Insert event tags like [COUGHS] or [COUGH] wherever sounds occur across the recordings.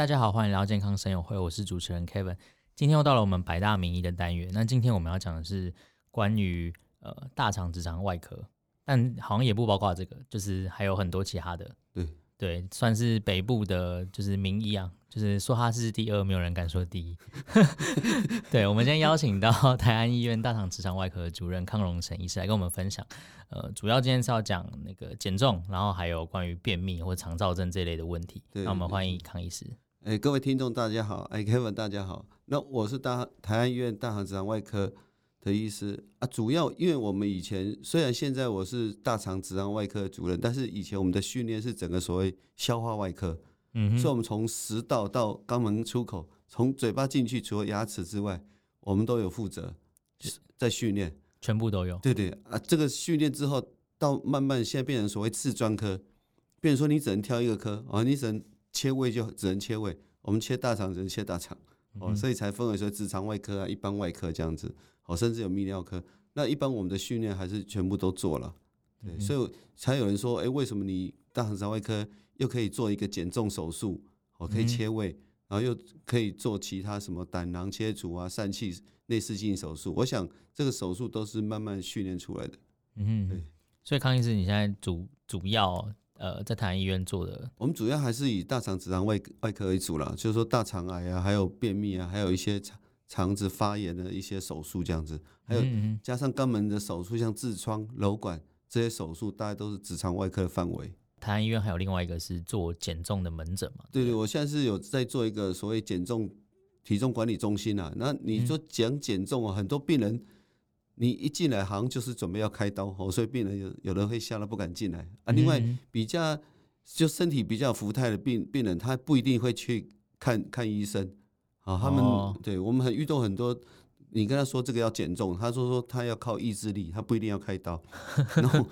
大家好，欢迎来到健康声友会，我是主持人 Kevin。今天又到了我们百大名医的单元，那今天我们要讲的是关于呃大肠直肠外科，但好像也不包括这个，就是还有很多其他的。对对，算是北部的，就是名医啊，就是说他是第二，没有人敢说第一。[LAUGHS] 对，我们今天邀请到台安医院大肠直肠外科的主任康荣成医师来跟我们分享。呃，主要今天是要讲那个减重，然后还有关于便秘或肠燥症这类的问题。那我们欢迎康医师。哎，各位听众大家好，哎，Kevin 大家好。那我是大台安医院大肠直肠外科的医师啊。主要因为我们以前虽然现在我是大肠直肠外科的主任，但是以前我们的训练是整个所谓消化外科。嗯，所以我们从食道到肛门出口，从嘴巴进去，除了牙齿之外，我们都有负责在训练。全部都有，对对啊，这个训练之后，到慢慢现在变成所谓次专科，变成说你只能挑一个科啊，你只能切胃就只能切胃，我们切大肠只能切大肠，哦，所以才分为说直肠外科啊、一般外科这样子，哦，甚至有泌尿科。那一般我们的训练还是全部都做了，对，所以才有人说，哎，为什么你大肠直肠外科又可以做一个减重手术，哦，可以切胃，然后又可以做其他什么胆囊切除啊、疝气。内视镜手术，我想这个手术都是慢慢训练出来的。嗯，对。所以康医师，你现在主主要呃在台安医院做的，我们主要还是以大肠直肠外外科为主啦，就是说大肠癌啊，还有便秘啊，还有一些肠肠子发炎的一些手术这样子，还有加上肛门的手术，像痔疮、瘘管这些手术，大概都是直肠外科的范围。台安医院还有另外一个是做减重的门诊嘛？对对，我现在是有在做一个所谓减重。体重管理中心啊，那你说讲减重啊，很多病人你一进来好像就是准备要开刀哦，所以病人有有的会吓得不敢进来啊。另外比较就身体比较福态的病病人，他不一定会去看看医生啊。他们对我们很遇到很多，你跟他说这个要减重，他说说他要靠意志力，他不一定要开刀。[LAUGHS] 然后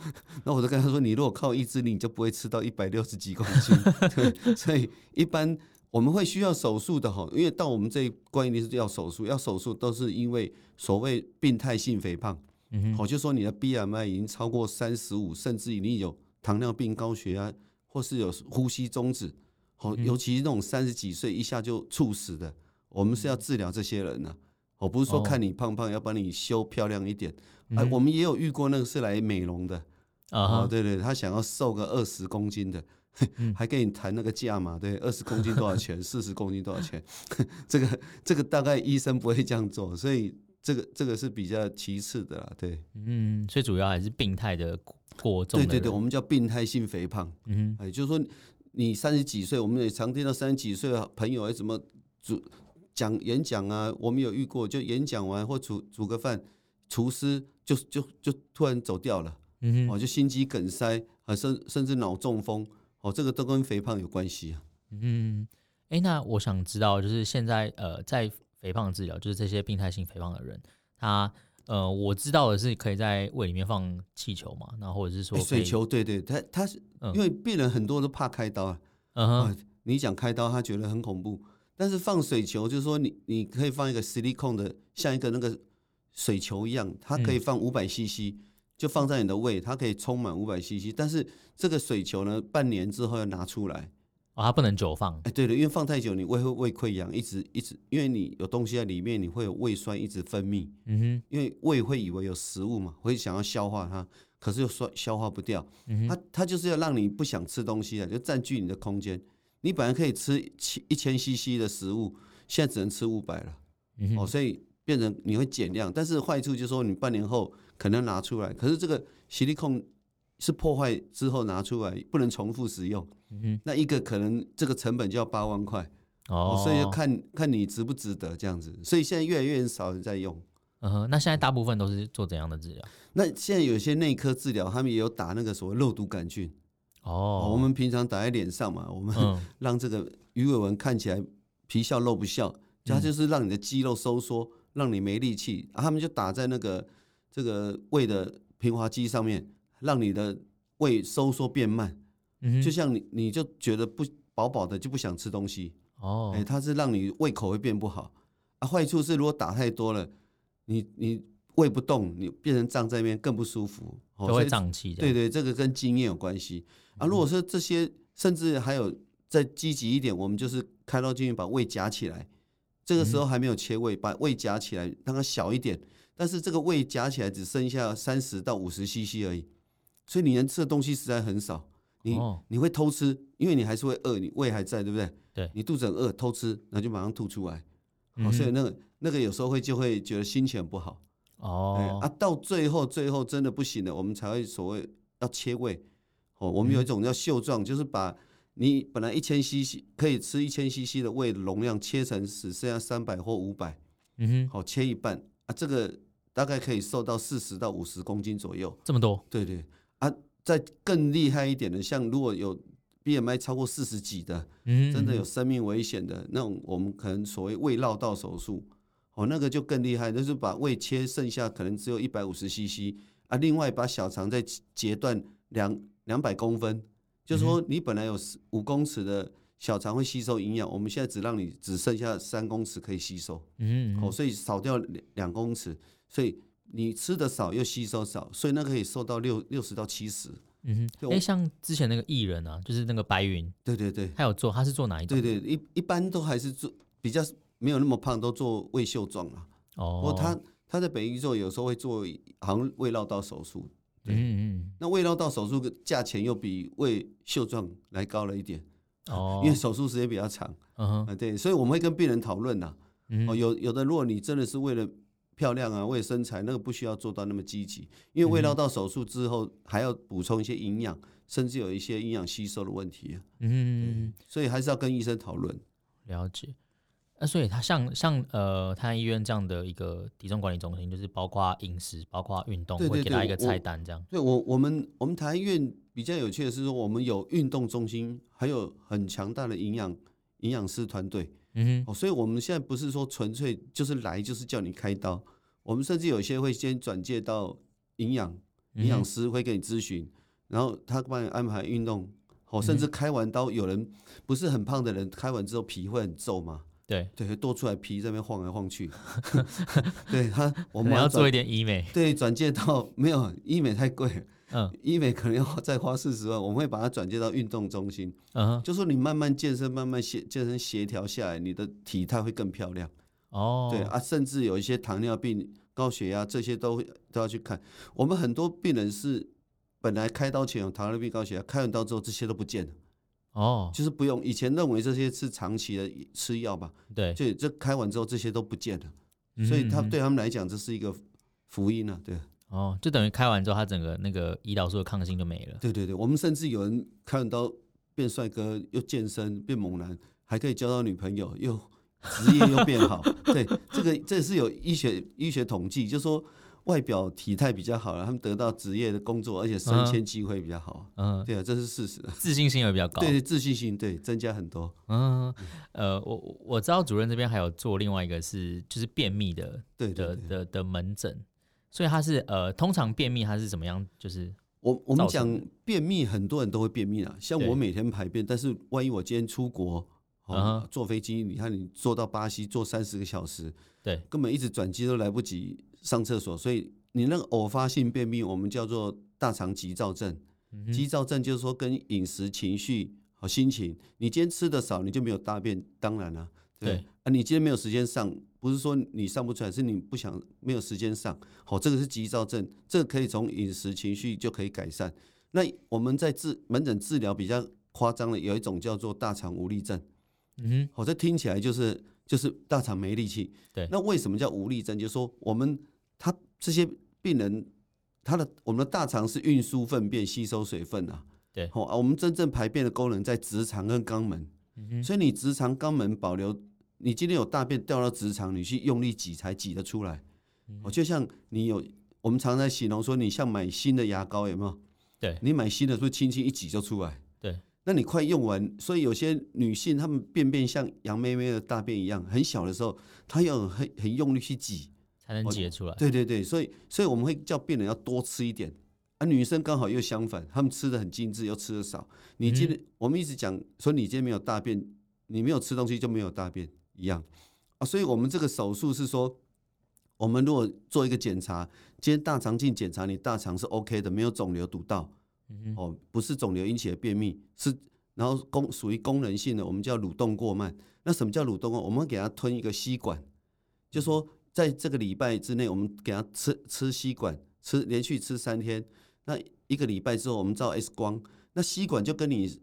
那我就跟他说，你如果靠意志力，你就不会吃到一百六十几公斤。[LAUGHS] 对，所以一般。我们会需要手术的哈，因为到我们这一关一定是要手术，要手术都是因为所谓病态性肥胖，嗯，好，就说你的 BMI 已经超过三十五，甚至于你有糖尿病、高血压，或是有呼吸中止，好，尤其是那种三十几岁一下就猝死的，我们是要治疗这些人呢，我不是说看你胖胖要帮你修漂亮一点，哎，我们也有遇过那个是来美容的，啊，对对，他想要瘦个二十公斤的。[LAUGHS] 还跟你谈那个价嘛？对，[LAUGHS] 二十公斤多少钱？四十公斤多少钱？[LAUGHS] 这个这个大概医生不会这样做，所以这个这个是比较其次的啦。对，嗯，最主要还是病态的过重。对对对，我们叫病态性肥胖。嗯，哎，就是说你三十几岁，我们也常听到三十几岁的朋友哎，怎么主讲演讲啊？我们有遇过，就演讲完或煮煮个饭，厨师就就就突然走掉了。嗯，哦，就心肌梗塞啊，甚甚至脑中风。哦，这个都跟肥胖有关系啊。嗯，哎、欸，那我想知道，就是现在呃，在肥胖治疗，就是这些病态性肥胖的人，他呃，我知道的是可以在胃里面放气球嘛，然后或者是说、欸、水球，对对，他他是因为病人很多都怕开刀啊。嗯哼，你讲开刀，他觉得很恐怖，但是放水球，就是说你你可以放一个 silicone 的，像一个那个水球一样，它可以放五百 CC。就放在你的胃，它可以充满五百 CC，但是这个水球呢，半年之后要拿出来，啊、哦，它不能久放。哎，对的，因为放太久，你胃会胃溃疡，一直一直，因为你有东西在里面，你会有胃酸一直分泌。嗯哼，因为胃会以为有食物嘛，会想要消化它，可是又说消化不掉。嗯哼，它它就是要让你不想吃东西的，就占据你的空间。你本来可以吃七一千 CC 的食物，现在只能吃五百了。嗯哼，哦，所以变成你会减量，但是坏处就是说你半年后。可能拿出来，可是这个吸力控是破坏之后拿出来，不能重复使用。嗯，那一个可能这个成本就要八万块哦，所以要看看你值不值得这样子。所以现在越来越少人在用。嗯哼，那现在大部分都是做怎样的治疗？那现在有些内科治疗，他们也有打那个所谓肉毒杆菌。哦，我们平常打在脸上嘛，我们让这个鱼尾纹看起来皮笑肉不笑，它就是让你的肌肉收缩，让你没力气。他们就打在那个。这个胃的平滑肌上面，让你的胃收缩变慢，嗯，就像你你就觉得不饱饱的就不想吃东西哦，哎，它是让你胃口会变不好啊。坏处是如果打太多了，你你胃不动，你变成胀在那边更不舒服，就会胀气。对对，这个跟经验有关系啊。如果说这些甚至还有再积极一点，我们就是开刀进去把胃夹起来。这个时候还没有切胃，把胃夹起来，让它小一点。但是这个胃夹起来只剩下三十到五十 CC 而已，所以你能吃的东西实在很少。你你会偷吃，因为你还是会饿，你胃还在，对不对？对，你肚子很饿，偷吃，那就马上吐出来。哦，所以那个那个有时候会就会觉得心情很不好。哦，啊，到最后最后真的不行了，我们才会所谓要切胃。哦，我们有一种叫袖状，就是把。你本来一千 CC 可以吃一千 CC 的胃的容量，切成只剩下三百或五百，嗯哼，好切一半啊，这个大概可以瘦到四十到五十公斤左右，这么多？对对啊，再更厉害一点的，像如果有 BMI 超过四十几的，嗯，真的有生命危险的那种，我们可能所谓胃绕道手术，哦，那个就更厉害，就是把胃切剩下可能只有一百五十 CC 啊，另外把小肠再截断两两百公分。就是说，你本来有五公尺的小肠会吸收营养，我们现在只让你只剩下三公尺可以吸收，嗯，哦，所以少掉两两公尺，所以你吃的少又吸收少，所以那可以瘦到六六十到七十，嗯哼，哎，像之前那个艺人啊，就是那个白云，对对对，他有做，他是做哪一种？对对，一一般都还是做比较没有那么胖，都做胃袖状啊，哦，不过他他在北医做，有时候会做好像胃绕道手术。嗯嗯，那胃绕道手术的价钱又比胃袖状来高了一点哦，[LAUGHS] 因为手术时间比较长。嗯哼，对，所以我们会跟病人讨论呐。哦，有有的，如果你真的是为了漂亮啊，为了身材，那个不需要做到那么积极，因为胃绕道手术之后还要补充一些营养，甚至有一些营养吸收的问题。嗯，所以还是要跟医生讨论。了解。那、啊、所以他像像呃，泰安医院这样的一个体重管理中心，就是包括饮食、包括运动，对对对，会给他一个菜单这样。对我我们我们台安医院比较有趣的是说，我们有运动中心，还有很强大的营养营养师团队。嗯哼，哦，所以我们现在不是说纯粹就是来就是叫你开刀，我们甚至有些会先转介到营养营养师会给你咨询，然后他帮你安排运动，哦，甚至开完刀，有人不是很胖的人，开完之后皮会很皱嘛。对对，多出来皮在那边晃来晃去。[LAUGHS] 对他，[LAUGHS] 我们要做一点医美。对，转介到没有医美太贵，嗯，医美可能要再花四十万。我们会把它转介到运动中心，嗯，就说你慢慢健身，慢慢协健身协调下来，你的体态会更漂亮。哦，对啊，甚至有一些糖尿病、高血压这些都都要去看。我们很多病人是本来开刀前有糖尿病、高血压，开完刀之后这些都不见了。哦，就是不用，以前认为这些是长期的吃药吧？对，就这开完之后这些都不见了，嗯、所以他对他们来讲这是一个福音啊，对。哦，就等于开完之后他整个那个胰岛素的抗性就没了。对对对，我们甚至有人开完刀变帅哥，又健身变猛男，还可以交到女朋友，又职业又变好。对，这个这是有医学医学统计，就是说。外表体态比较好了，他们得到职业的工作，而且升迁机会比较好。嗯，对啊，这是事实。自信心也比较高。对，自信心对增加很多。嗯，呃，我我知道主任这边还有做另外一个是就是便秘的，对，的的的门诊，所以他是呃，通常便秘他是怎么样？就是我我们讲便秘，很多人都会便秘啊。像我每天排便，但是万一我今天出国，哦，坐飞机，你看你坐到巴西坐三十个小时，对，根本一直转机都来不及。上厕所，所以你那个偶发性便秘，我们叫做大肠急躁症。急躁症就是说跟饮食、情绪和心情，你今天吃的少，你就没有大便，当然了、啊，对，对啊，你今天没有时间上，不是说你上不出来，是你不想没有时间上。好，这个是急躁症，这个可以从饮食、情绪就可以改善。那我们在治门诊治疗比较夸张的，有一种叫做大肠无力症。嗯哼，好，这听起来就是。就是大肠没力气，对。那为什么叫无力症？就是说我们他这些病人，他的我们的大肠是运输粪便、吸收水分啊，对。好，我们真正排便的功能在直肠跟肛门，嗯哼。所以你直肠、肛门保留，你今天有大便掉到直肠，你去用力挤才挤得出来。哦，就像你有，我们常常在形容说，你像买新的牙膏有没有？对。你买新的，是不是轻轻一挤就出来？对。那你快用完，所以有些女性她们便便像杨妹妹的大便一样，很小的时候，她要很很用力去挤，才能挤出来。对对对，所以所以我们会叫病人要多吃一点，啊，女生刚好又相反，她们吃的很精致，又吃的少。你今天、嗯、我们一直讲说，你今天没有大便，你没有吃东西就没有大便一样啊。所以我们这个手术是说，我们如果做一个检查，今天大肠镜检查你大肠是 OK 的，没有肿瘤堵到。哦，不是肿瘤引起的便秘，是然后功属于功能性的，我们叫蠕动过慢。那什么叫蠕动过慢？我们给他吞一个吸管，就说在这个礼拜之内，我们给他吃吃吸管，吃连续吃三天。那一个礼拜之后，我们照 X 光，那吸管就跟你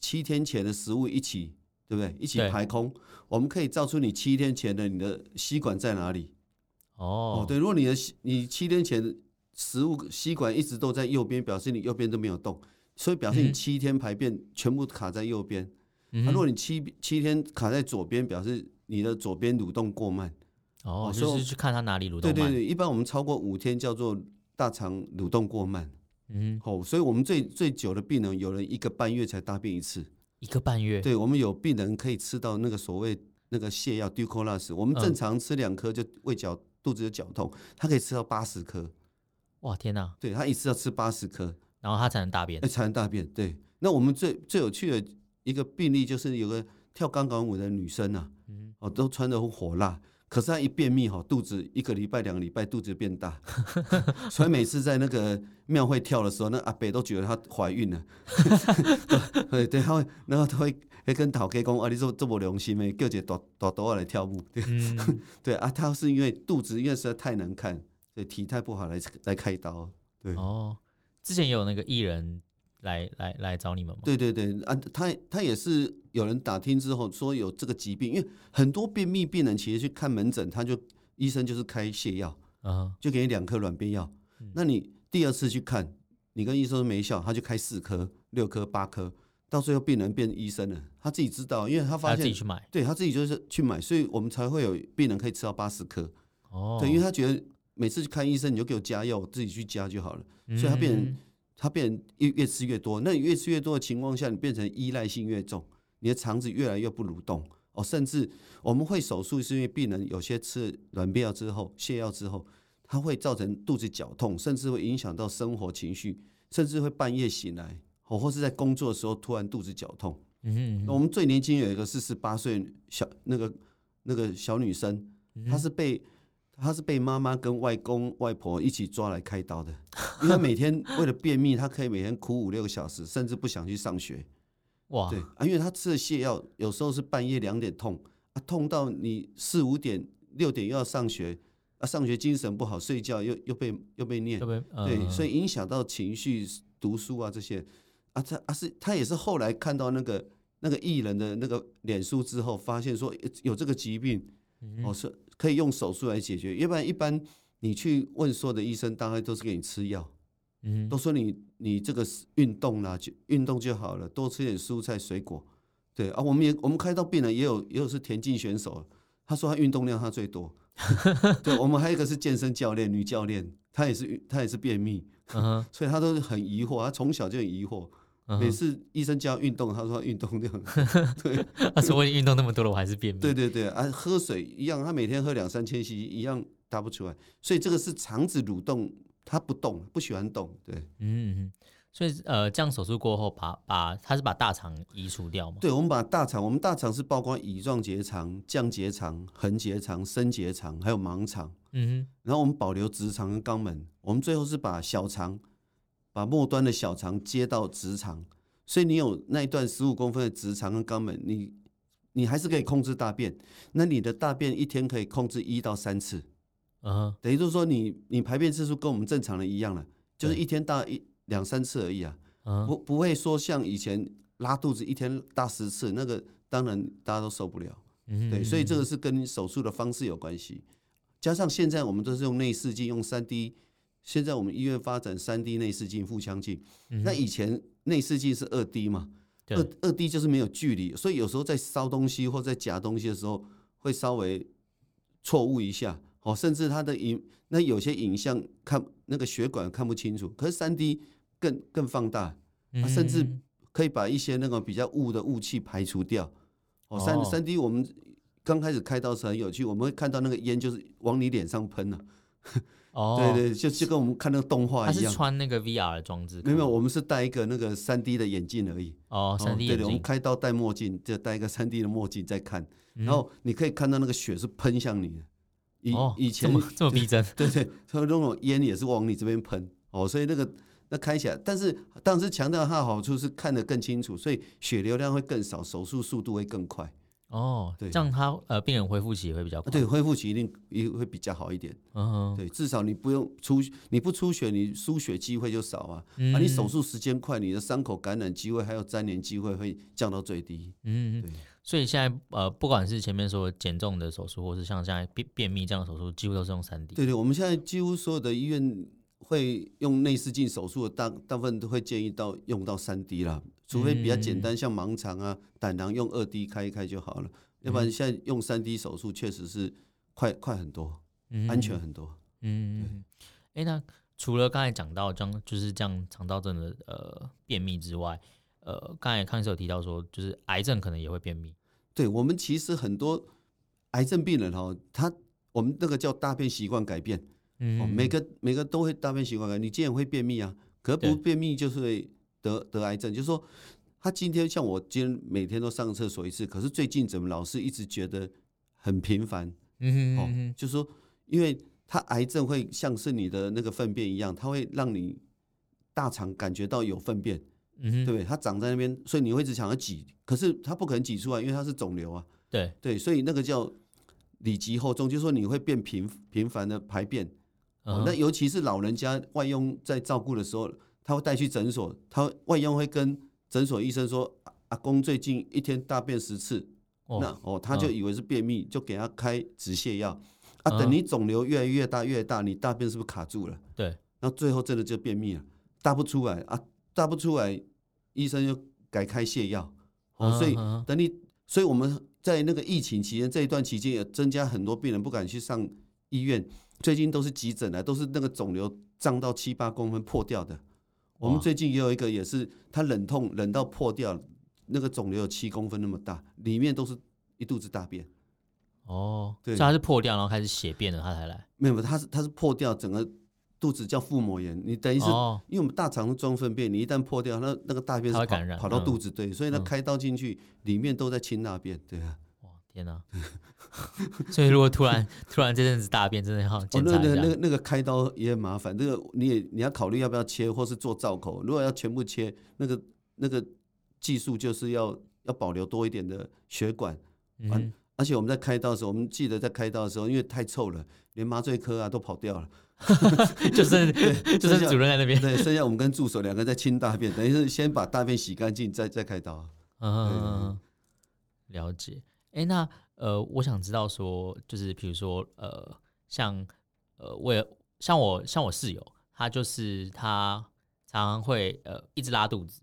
七天前的食物一起，对不对？一起排空，我们可以照出你七天前的你的吸管在哪里。哦，哦，对，如果你的你七天前的食物吸管一直都在右边，表示你右边都没有动。所以表示你七天排便全部卡在右边，啊、如果你七七天卡在左边，表示你的左边蠕动过慢。哦，就是去看它哪里蠕动慢。对对对，一般我们超过五天叫做大肠蠕动过慢。嗯哼，哦，所以我们最最久的病人，有人一个半月才大便一次。一个半月？对，我们有病人可以吃到那个所谓那个泻药 Dulcolax，我们正常吃两颗就胃绞肚子就绞痛，他可以吃到八十颗。哇，天哪！对，他一次要吃八十颗。然后他才能大便，才能大便。对，那我们最最有趣的一个病例就是有个跳钢管舞的女生啊，哦，都穿的很火辣，可是她一便秘哈，肚子一个礼拜、两个礼拜肚子就变大，[LAUGHS] 所以每次在那个庙会跳的时候，那阿伯都觉得她怀孕了。[LAUGHS] 对对，他会，然后他会会跟头家讲啊，你这这么良心的，叫一个大大肚来跳舞。[LAUGHS] 对，嗯、对啊，他是因为肚子因为实在太难看，所以体态不好来来开刀。对哦。之前有那个艺人来来来找你们吗？对对对啊，他他也是有人打听之后说有这个疾病，因为很多便秘病人其实去看门诊，他就医生就是开泻药，啊，就给你两颗软便药。嗯、那你第二次去看，你跟医生说没效，他就开四颗、六颗、八颗，到最后病人变医生了，他自己知道，因为他发现他自己去买，对他自己就是去买，所以我们才会有病人可以吃到八十颗。哦，对，因为他觉得。每次去看医生，你就给我加药，我自己去加就好了。所以它变成，他变成越越吃越多。那你越吃越多的情况下，你变成依赖性越重，你的肠子越来越不蠕动哦。甚至我们会手术，是因为病人有些吃软便药之后、泻药之后，它会造成肚子绞痛，甚至会影响到生活情绪，甚至会半夜醒来，哦，或是在工作的时候突然肚子绞痛。嗯，我们最年轻有一个四十八岁小那个那个小女生，她是被。他是被妈妈跟外公外婆一起抓来开刀的，[LAUGHS] 因为每天为了便秘，他可以每天哭五六个小时，甚至不想去上学。哇，对啊，因为他吃了泻药，有时候是半夜两点痛啊，痛到你四五点六点又要上学啊，上学精神不好，睡觉又又被又被念，呃、对，所以影响到情绪、读书啊这些。啊，他啊是他也是后来看到那个那个艺人的那个脸书之后，发现说有这个疾病，哦是。可以用手术来解决，要不然一般你去问所有的医生，大概都是给你吃药，嗯，都说你你这个运动啦，就运动就好了，多吃点蔬菜水果，对啊，我们也我们开到病人也有也有是田径选手，他说他运动量他最多，[LAUGHS] 对，我们还有一个是健身教练女教练，她也是她也是便秘，[LAUGHS] 所以她都是很疑惑，她从小就很疑惑。每次医生叫运动，他说运动量，[LAUGHS] 对，他说我运动那么多了，我还是便秘。对对对，啊，喝水一样，他每天喝两三千 cc 一样答不出来，所以这个是肠子蠕动，他不动，不喜欢动，对，嗯，所以呃，这样手术过后把，把把他是把大肠移除掉吗？对，我们把大肠，我们大肠是包括乙状结肠、降结肠、横结肠、升结肠，还有盲肠，嗯哼，然后我们保留直肠跟肛门，我们最后是把小肠。把末端的小肠接到直肠，所以你有那一段十五公分的直肠跟肛门，你你还是可以控制大便。那你的大便一天可以控制一到三次，啊、uh，huh. 等于就是说你你排便次数跟我们正常人一样了，就是一天大一两三次而已啊，uh huh. 不不会说像以前拉肚子一天大十次，那个当然大家都受不了。Uh. 对，所以这个是跟手术的方式有关系，加上现在我们都是用内视镜，用三 D。现在我们医院发展三 D 内视镜、腹腔镜，嗯、那以前内视镜是二 D 嘛？二二 D 就是没有距离，所以有时候在烧东西或在夹东西的时候会稍微错误一下，哦，甚至它的影那有些影像看那个血管看不清楚，可是三 D 更更放大，它甚至可以把一些那个比较雾的雾气排除掉。哦，三三 D 我们刚开始开刀时很有趣，我们会看到那个烟就是往你脸上喷了、啊。[LAUGHS] 哦，对对，就就跟我们看那个动画一样。他是穿那个 VR 的装置？没有，我们是戴一个那个三 D 的眼镜而已。哦，三 D 眼镜。对，我们开刀戴墨镜，就戴一个三 D 的墨镜在看，然后你可以看到那个血是喷向你的。以以前这么这么逼真。对对，他那种烟也是往你这边喷。哦，所以那个那开起来，但是当时强调它的好处是看得更清楚，所以血流量会更少，手术速度会更快。哦，对，这样他呃病人恢复期也会比较快。对，恢复期一定也会比较好一点。嗯哼，对，至少你不用出，你不出血，你输血机会就少啊。嗯，啊，你手术时间快，你的伤口感染机会还有粘连机会会降到最低。嗯，对。所以现在呃，不管是前面说减重的手术，或是像现在便便秘这样的手术，几乎都是用三 D。对对，我们现在几乎所有的医院会用内视镜手术的大大部分都会建议到用到三 D 啦，除非比较简单，像盲肠啊、胆囊用二 D 开一开就好了。要不然现在用三 D 手术确实是快快很多，嗯、安全很多。嗯，哎，那除了刚才讲到这样就是这样肠道症的呃便秘之外，呃，刚才康医生有提到说，就是癌症可能也会便秘。对，我们其实很多癌症病人哦，他我们那个叫大便习惯改变。嗯，每个每个都会大便习惯改。你既然会便秘啊，可不便秘就是会得得癌症，就是说。他今天像我今天每天都上厕所一次，可是最近怎么老是一直觉得很频繁？嗯哼，嗯哼，就是说，因为他癌症会像是你的那个粪便一样，它会让你大肠感觉到有粪便，嗯哼，对不对？它长在那边，所以你会一直想要挤，可是它不可能挤出来，因为它是肿瘤啊。对对，所以那个叫里急后重，就是说你会变频频繁的排便。哦，那尤其是老人家外佣在照顾的时候，他会带去诊所，他外佣会跟。诊所医生说，阿公最近一天大便十次，哦那哦，他就以为是便秘，就给他开止泻药。啊，等你肿瘤越来越大越大，你大便是不是卡住了？对，那最后真的就便秘了，大不出来啊，大不出来，医生就改开泻药。哦，所以等你，所以我们在那个疫情期间这一段期间也增加很多病人不敢去上医院，最近都是急诊来，都是那个肿瘤胀到七八公分破掉的。我们最近也有一个，也是他冷痛冷到破掉，那个肿瘤有七公分那么大，里面都是一肚子大便。哦，对，所以他是破掉，然后开始血便了，他才来。没有，他是他是破掉，整个肚子叫腹膜炎。你等于是，哦、因为我们大肠装粪便，你一旦破掉，那那个大便是跑感染跑到肚子，对，所以他开刀进去，嗯、里面都在清大便，对啊。哇，天哪！所以如果突然 [LAUGHS] 突然这阵子大便，真的要检查一下。哦、那个那个那个开刀也很麻烦，这、那个你也你要考虑要不要切，或是做造口。如果要全部切，那个那个技术就是要要保留多一点的血管。嗯、啊。而且我们在开刀的时候，我们记得在开刀的时候，因为太臭了，连麻醉科啊都跑掉了，[LAUGHS] 就剩 [LAUGHS] 就剩主任在那边，对，剩下我们跟助手两个在清大便，等于是先把大便洗干净，再再开刀。嗯，了解。哎、欸，那。呃，我想知道说，就是比如说，呃，像呃，我也像我像我室友，他就是他常常会呃一直拉肚子，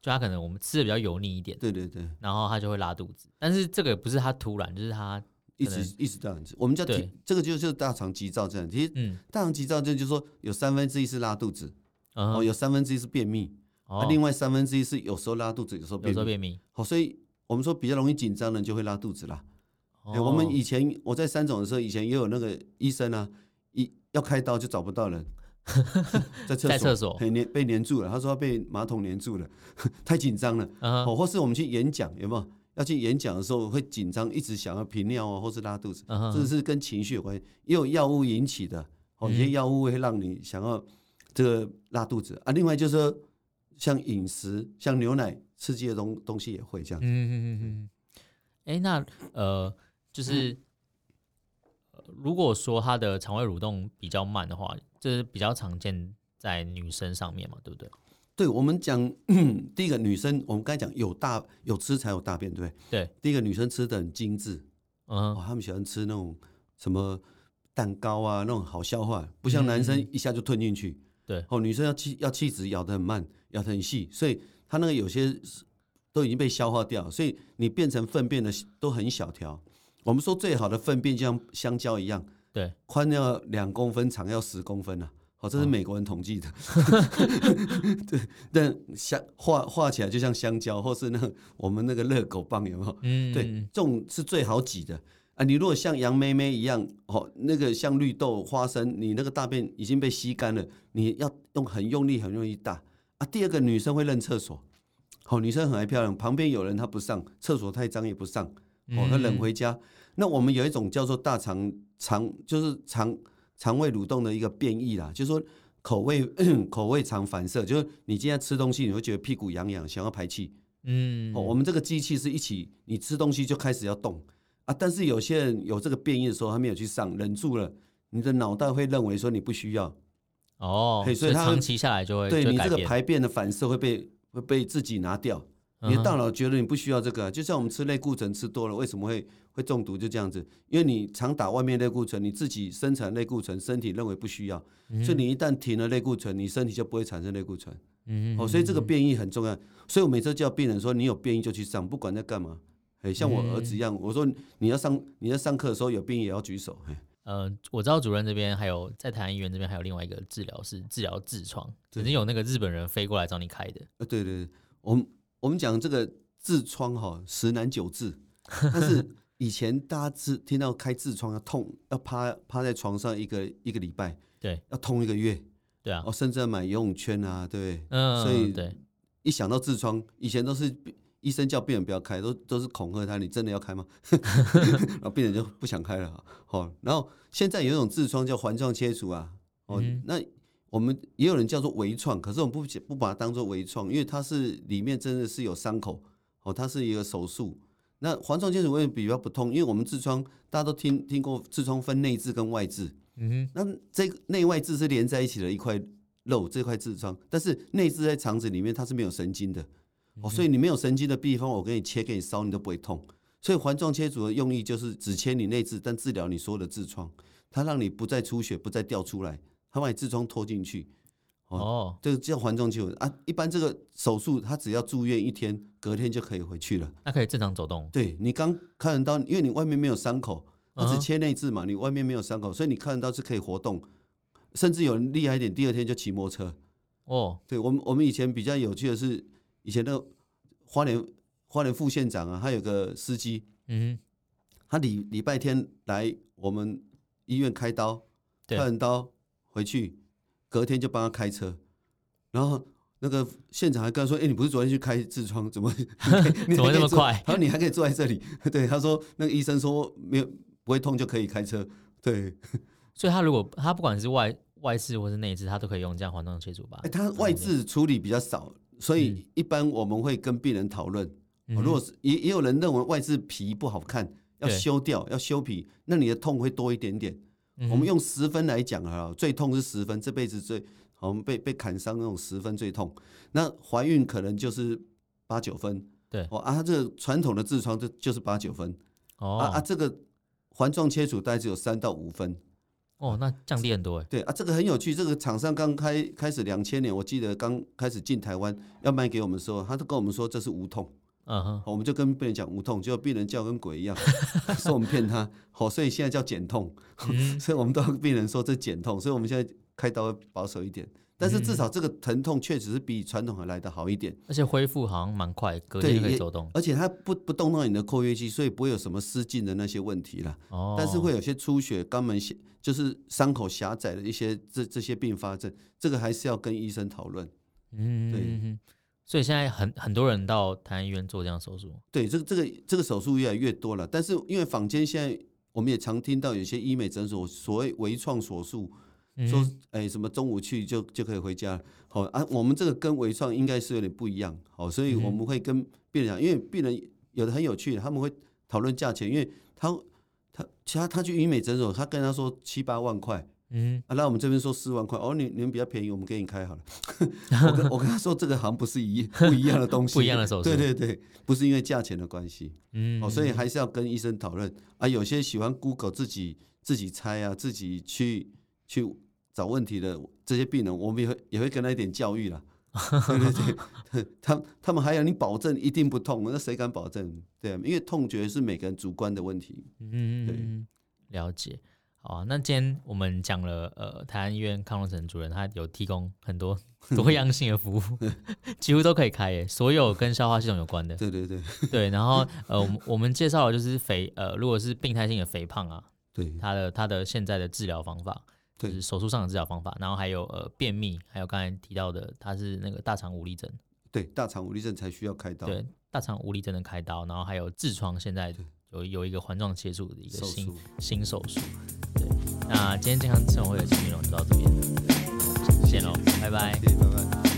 就他可能我们吃的比较油腻一点，对对对，然后他就会拉肚子，但是这个不是他突然，就是他一直一直这样子，我们叫对这个就就是大肠急躁症，其实嗯，大肠急躁症就是说有三分之一是拉肚子，嗯、哦，有三分之一是便秘，哦，另外三分之一是有时候拉肚子，有时候有时候便秘，好，所以我们说比较容易紧张的人就会拉肚子啦。哎、欸，我们以前我在三总的时候，以前也有那个医生啊，一要开刀就找不到人，[LAUGHS] 在厕所，在厕所被黏被黏住了。他说他被马桶黏住了，[LAUGHS] 太紧张了。哦、uh，huh. 或是我们去演讲，有没有？要去演讲的时候会紧张，一直想要频尿啊，或是拉肚子，这、uh huh. 是跟情绪有关系，也有药物引起的。哦，有些药物会让你想要这个拉肚子啊。另外就是说像饮食，像牛奶、刺激的东东西也会这样。嗯嗯嗯嗯。哎，那呃。就是，如果说他的肠胃蠕动比较慢的话，这是比较常见在女生上面嘛，对不对？对，我们讲 [COUGHS] 第一个女生，我们刚才讲有大有吃才有大便，对不对？对，第一个女生吃的很精致，嗯、哦，他们喜欢吃那种什么蛋糕啊，那种好消化，不像男生一下就吞进去。对、嗯，哦，女生要气要气质咬得很慢，咬得很细，所以她那个有些都已经被消化掉，所以你变成粪便的都很小条。我们说最好的粪便就像香蕉一样，对，宽要两公分，长要十公分呢、啊。好，这是美国人统计的。哦、[LAUGHS] 对，但香画画起来就像香蕉，或是那个我们那个热狗棒有没有？嗯，对，这种是最好挤的啊。你如果像杨妹妹一样，哦，那个像绿豆、花生，你那个大便已经被吸干了，你要用很用力、很用力大啊。第二个，女生会认厕所，好、哦，女生很爱漂亮，旁边有人她不上厕所，太脏也不上。哦，她冷回家。那我们有一种叫做大肠肠，就是肠肠胃蠕动的一个变异啦，就是说口味 [CLEARS THROAT] 口味肠反射，就是你今天吃东西，你会觉得屁股痒痒，想要排气。嗯，哦，我们这个机器是一起，你吃东西就开始要动啊。但是有些人有这个变异的时候，他没有去上，忍住了，你的脑袋会认为说你不需要。哦，所以它长期下来就会对你这个排便的反射会被会被自己拿掉。你的大脑觉得你不需要这个，就像我们吃类固醇吃多了，为什么会会中毒？就这样子，因为你常打外面类固醇，你自己生产类固醇，身体认为不需要，所以你一旦停了类固醇，你身体就不会产生类固醇。哦，所以这个变异很重要。所以我每次叫病人说，你有变异就去上，不管在干嘛。哎，像我儿子一样，我说你要上你要上课的时候有变异也要举手。呃，我知道主任这边还有在台湾医院这边还有另外一个治疗是治疗痔疮，曾经有那个日本人飞过来找你开的。呃，对对对，我们。我们讲这个痔疮哈，十难九治，但是以前大家治听到开痔疮要痛，要趴趴在床上一个一个礼拜，对，要痛一个月，对啊，哦，甚至要买游泳圈啊，对，嗯，所以对，一想到痔疮，以前都是医生叫病人不要开，都都是恐吓他，你真的要开吗？[LAUGHS] 然后病人就不想开了，好，然后现在有一种痔疮叫环状切除啊，哦，嗯、那。我们也有人叫做微创，可是我们不不把它当做微创，因为它是里面真的是有伤口哦，它是一个手术。那环状切除为什么比较不痛？因为我们痔疮大家都听听过，痔疮分内痔跟外痔。嗯哼，那这个内外痔是连在一起的一块肉，这块痔疮，但是内痔在肠子里面它是没有神经的哦，所以你没有神经的地方，我给你切给你烧，你都不会痛。所以环状切除的用意就是只切你内痔，但治疗你所有的痔疮，它让你不再出血，不再掉出来。它把你痔疮拖进去，哦，这个叫环状切除啊。一般这个手术，他只要住院一天，隔天就可以回去了。那可以正常走动。对，你刚看得到，因为你外面没有伤口，它只切内痔嘛，你外面没有伤口，所以你看得到是可以活动。甚至有人厉害一点，第二天就骑摩托车。哦，对我们我们以前比较有趣的是，以前的花莲花莲副县长啊，他有个司机，嗯，他礼礼拜天来我们医院开刀，开完刀。回去，隔天就帮他开车，然后那个现场还跟他说：“哎、欸，你不是昨天去开痔疮，怎么 [LAUGHS] [LAUGHS] 你怎么那么快？” [LAUGHS] 他说：“你还可以坐在这里。”对，他说：“那个医生说没有不会痛就可以开车。”对，所以他如果他不管是外外痔或是内痔，他都可以用这样环状切除吧？哎、欸，他外痔处理比较少，所以一般我们会跟病人讨论。嗯、如果是也也有人认为外痔皮不好看，要修掉，要修皮，那你的痛会多一点点。我们用十分来讲啊，最痛是十分，这辈子最我们被被砍伤那种十分最痛。那怀孕可能就是八九分，对。哦啊，这个传统的痔疮就就是八九分，哦。啊啊，这个环状切除大概只有三到五分，哦，那降低很多哎。对啊，这个很有趣，这个厂商刚开开始两千年，我记得刚开始进台湾要卖给我们的时候，他都跟我们说这是无痛。嗯哼，我们就跟病人讲无痛，结果病人叫跟鬼一样，[LAUGHS] 说我们骗他，好，所以现在叫减痛，嗯、[LAUGHS] 所以我们都跟病人说这减痛，所以我们现在开刀保守一点，但是至少这个疼痛确实是比传统的来的好一点，而且恢复好像蛮快，隔天就可以走动，而且它不不动到你的括约肌，所以不会有什么失禁的那些问题了，哦，但是会有些出血、肛门狭，就是伤口狭窄的一些这这些并发症，这个还是要跟医生讨论，嗯，对。所以现在很很多人到台安医院做这样手术，对，这个这个这个手术越来越多了。但是因为坊间现在我们也常听到有些医美诊所所谓微创手术，说哎什么中午去就就可以回家，好啊，我们这个跟微创应该是有点不一样，好，所以我们会跟病人讲，因为病人有的很有趣，他们会讨论价钱，因为他他其他他去医美诊所，他跟他说七八万块。嗯，啊，那我们这边说四万块，哦，你你们比较便宜，我们给你开好了。我跟我跟他说，这个好像不是一不一样的东西，不一样的手。术，对对对，不是因为价钱的关系，嗯，哦，所以还是要跟医生讨论。啊。有些喜欢 Google 自己自己猜啊，自己去去找问题的这些病人，我们也会也会跟他一点教育啦。对 [LAUGHS] 对对，[LAUGHS] 他他们还要你保证一定不痛，那谁敢保证？对啊，因为痛觉是每个人主观的问题。嗯，对，了解。好啊，那今天我们讲了，呃，台安医院康荣成主任他有提供很多 [LAUGHS] 多样性的服务，几乎都可以开耶，所有跟消化系统有关的。对对对对，然后呃，我们我们介绍的就是肥，呃，如果是病态性的肥胖啊，对，他的他的现在的治疗方法，就是手术上的治疗方法，然后还有呃便秘，还有刚才提到的他是那个大肠无力症，对，大肠无力症才需要开刀，对，大肠无力症的开刀，然后还有痔疮，现在有有一个环状切除的一个新新手术。那今天健康生活会的内容就到这边。见喽，拜拜。